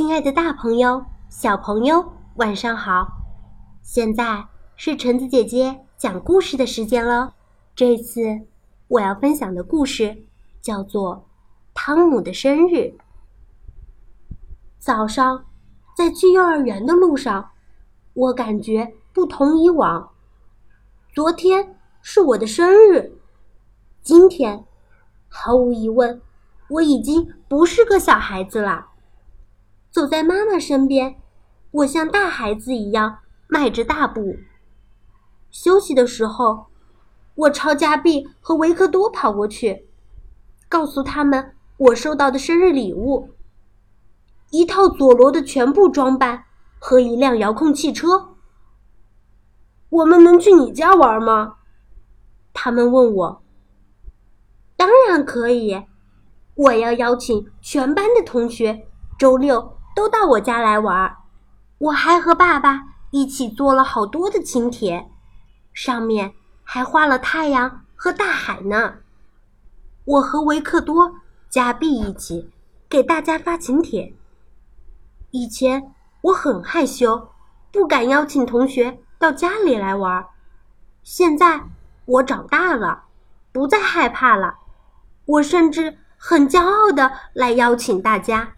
亲爱的，大朋友、小朋友，晚上好！现在是橙子姐姐讲故事的时间了。这次我要分享的故事叫做《汤姆的生日》。早上在去幼儿园的路上，我感觉不同以往。昨天是我的生日，今天毫无疑问，我已经不是个小孩子了。走在妈妈身边，我像大孩子一样迈着大步。休息的时候，我朝加碧和维克多跑过去，告诉他们我收到的生日礼物：一套佐罗的全部装扮和一辆遥控汽车。我们能去你家玩吗？他们问我。当然可以，我要邀请全班的同学，周六。都到我家来玩儿，我还和爸爸一起做了好多的请帖，上面还画了太阳和大海呢。我和维克多、加碧一起给大家发请帖。以前我很害羞，不敢邀请同学到家里来玩儿，现在我长大了，不再害怕了，我甚至很骄傲的来邀请大家。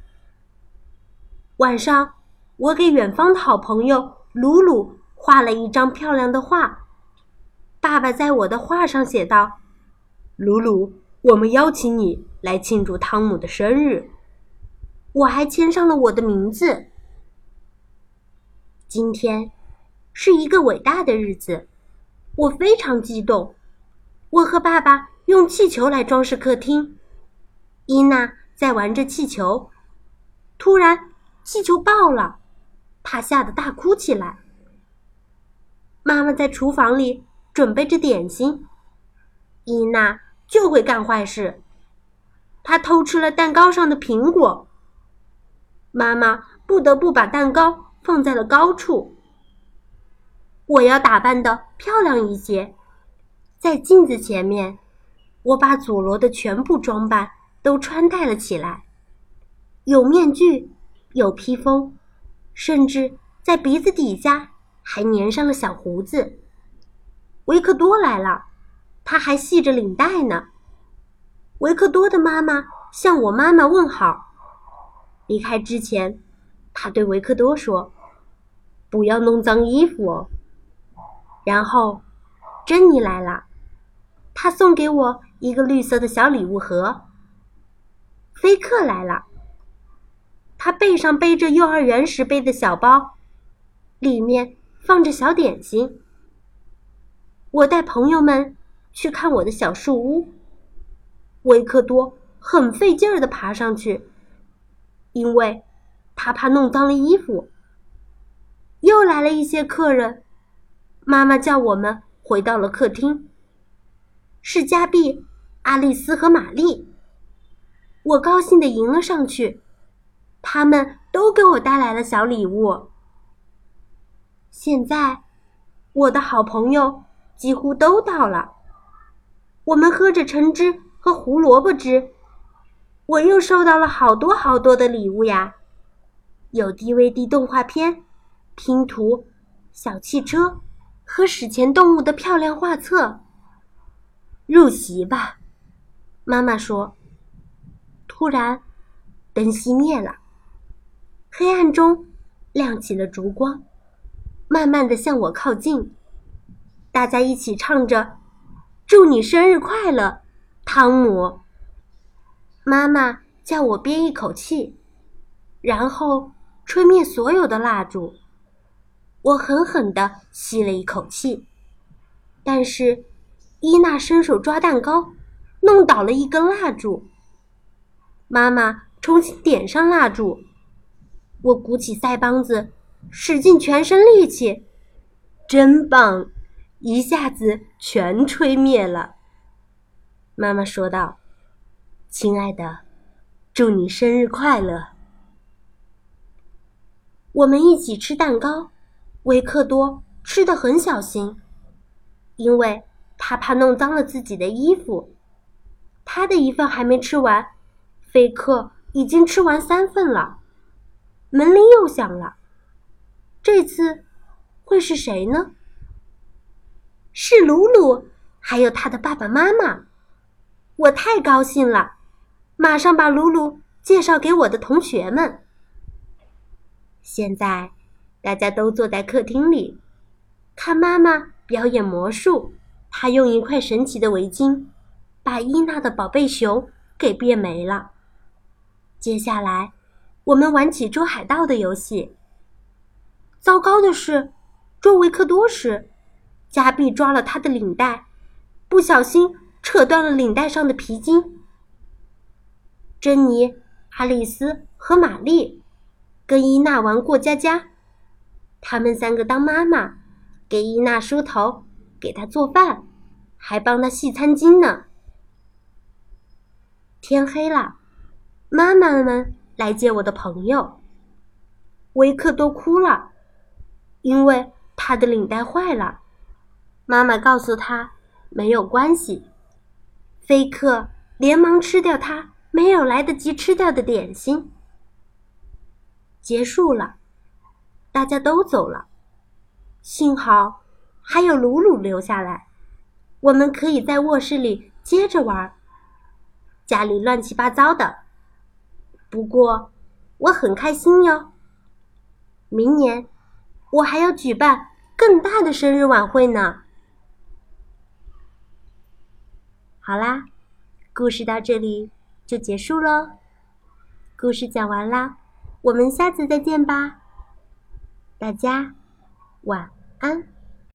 晚上，我给远方的好朋友鲁鲁画了一张漂亮的画。爸爸在我的画上写道：“鲁鲁，我们邀请你来庆祝汤姆的生日。”我还签上了我的名字。今天是一个伟大的日子，我非常激动。我和爸爸用气球来装饰客厅，伊娜在玩着气球，突然。气球爆了，他吓得大哭起来。妈妈在厨房里准备着点心，伊娜就会干坏事，她偷吃了蛋糕上的苹果。妈妈不得不把蛋糕放在了高处。我要打扮的漂亮一些，在镜子前面，我把佐罗的全部装扮都穿戴了起来，有面具。有披风，甚至在鼻子底下还粘上了小胡子。维克多来了，他还系着领带呢。维克多的妈妈向我妈妈问好。离开之前，他对维克多说：“不要弄脏衣服哦。”然后，珍妮来了，她送给我一个绿色的小礼物盒。菲克来了。他背上背着幼儿园时背的小包，里面放着小点心。我带朋友们去看我的小树屋。维克多很费劲儿的爬上去，因为他怕弄脏了衣服。又来了一些客人，妈妈叫我们回到了客厅。是加碧、阿丽丝和玛丽。我高兴的迎了上去。他们都给我带来了小礼物。现在，我的好朋友几乎都到了。我们喝着橙汁和胡萝卜汁。我又收到了好多好多的礼物呀，有 DVD 动画片、拼图、小汽车和史前动物的漂亮画册。入席吧，妈妈说。突然，灯熄灭了。黑暗中，亮起了烛光，慢慢的向我靠近。大家一起唱着：“祝你生日快乐，汤姆。”妈妈叫我憋一口气，然后吹灭所有的蜡烛。我狠狠的吸了一口气，但是伊娜伸手抓蛋糕，弄倒了一根蜡烛。妈妈重新点上蜡烛。我鼓起腮帮子，使尽全身力气，真棒！一下子全吹灭了。妈妈说道：“亲爱的，祝你生日快乐！”我们一起吃蛋糕，维克多吃的很小心，因为他怕弄脏了自己的衣服。他的一份还没吃完，菲克已经吃完三份了。门铃又响了。这次会是谁呢？是鲁鲁，还有他的爸爸妈妈。我太高兴了，马上把鲁鲁介绍给我的同学们。现在大家都坐在客厅里，看妈妈表演魔术。她用一块神奇的围巾，把伊娜的宝贝熊给变没了。接下来，我们玩起捉海盗的游戏。糟糕的是，捉维克多时，加碧抓了他的领带，不小心扯断了领带上的皮筋。珍妮、阿丽丝和玛丽跟伊娜玩过家家，他们三个当妈妈，给伊娜梳头。给她做饭，还帮她洗餐巾呢。天黑了，妈妈们来接我的朋友。维克多哭了，因为他的领带坏了。妈妈告诉他没有关系。菲克连忙吃掉他没有来得及吃掉的点心。结束了，大家都走了。幸好。还有鲁鲁留下来，我们可以在卧室里接着玩。家里乱七八糟的，不过我很开心哟。明年我还要举办更大的生日晚会呢。好啦，故事到这里就结束喽。故事讲完啦，我们下次再见吧。大家晚安。